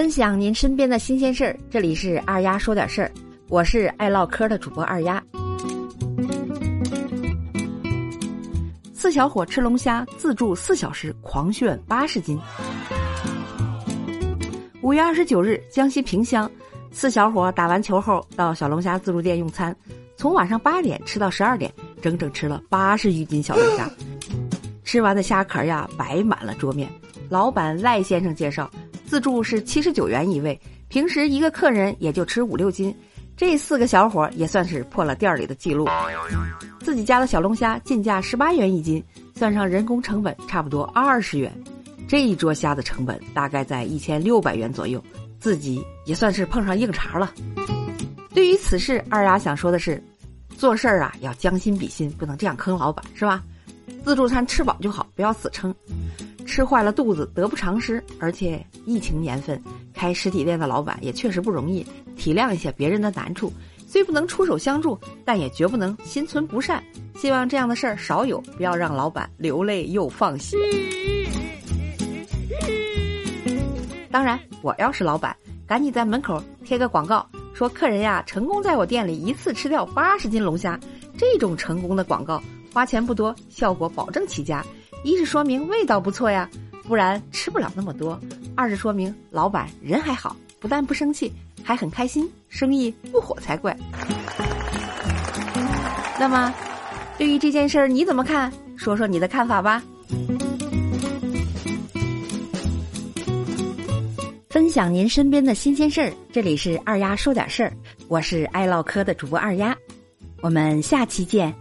分享您身边的新鲜事儿，这里是二丫说点事儿，我是爱唠嗑的主播二丫。四小伙吃龙虾，自助四小时狂炫八十斤。五月二十九日，江西萍乡，四小伙打完球后到小龙虾自助店用餐，从晚上八点吃到十二点，整整吃了八十余斤小龙虾。吃完的虾壳呀，摆满了桌面。老板赖先生介绍。自助是七十九元一位，平时一个客人也就吃五六斤，这四个小伙也算是破了店里的记录。自己家的小龙虾进价十八元一斤，算上人工成本差不多二十元，这一桌虾的成本大概在一千六百元左右，自己也算是碰上硬茬了。对于此事，二丫想说的是，做事儿啊要将心比心，不能这样坑老板，是吧？自助餐吃饱就好，不要死撑。吃坏了肚子得不偿失，而且疫情年份开实体店的老板也确实不容易，体谅一下别人的难处，虽不能出手相助，但也绝不能心存不善。希望这样的事儿少有，不要让老板流泪又放血。当然，我要是老板，赶紧在门口贴个广告，说客人呀成功在我店里一次吃掉八十斤龙虾，这种成功的广告花钱不多，效果保证起家。一是说明味道不错呀，不然吃不了那么多；二是说明老板人还好，不但不生气，还很开心，生意不火才怪。那么，对于这件事儿你怎么看？说说你的看法吧。分享您身边的新鲜事儿，这里是二丫说点事儿，我是爱唠嗑的主播二丫，我们下期见。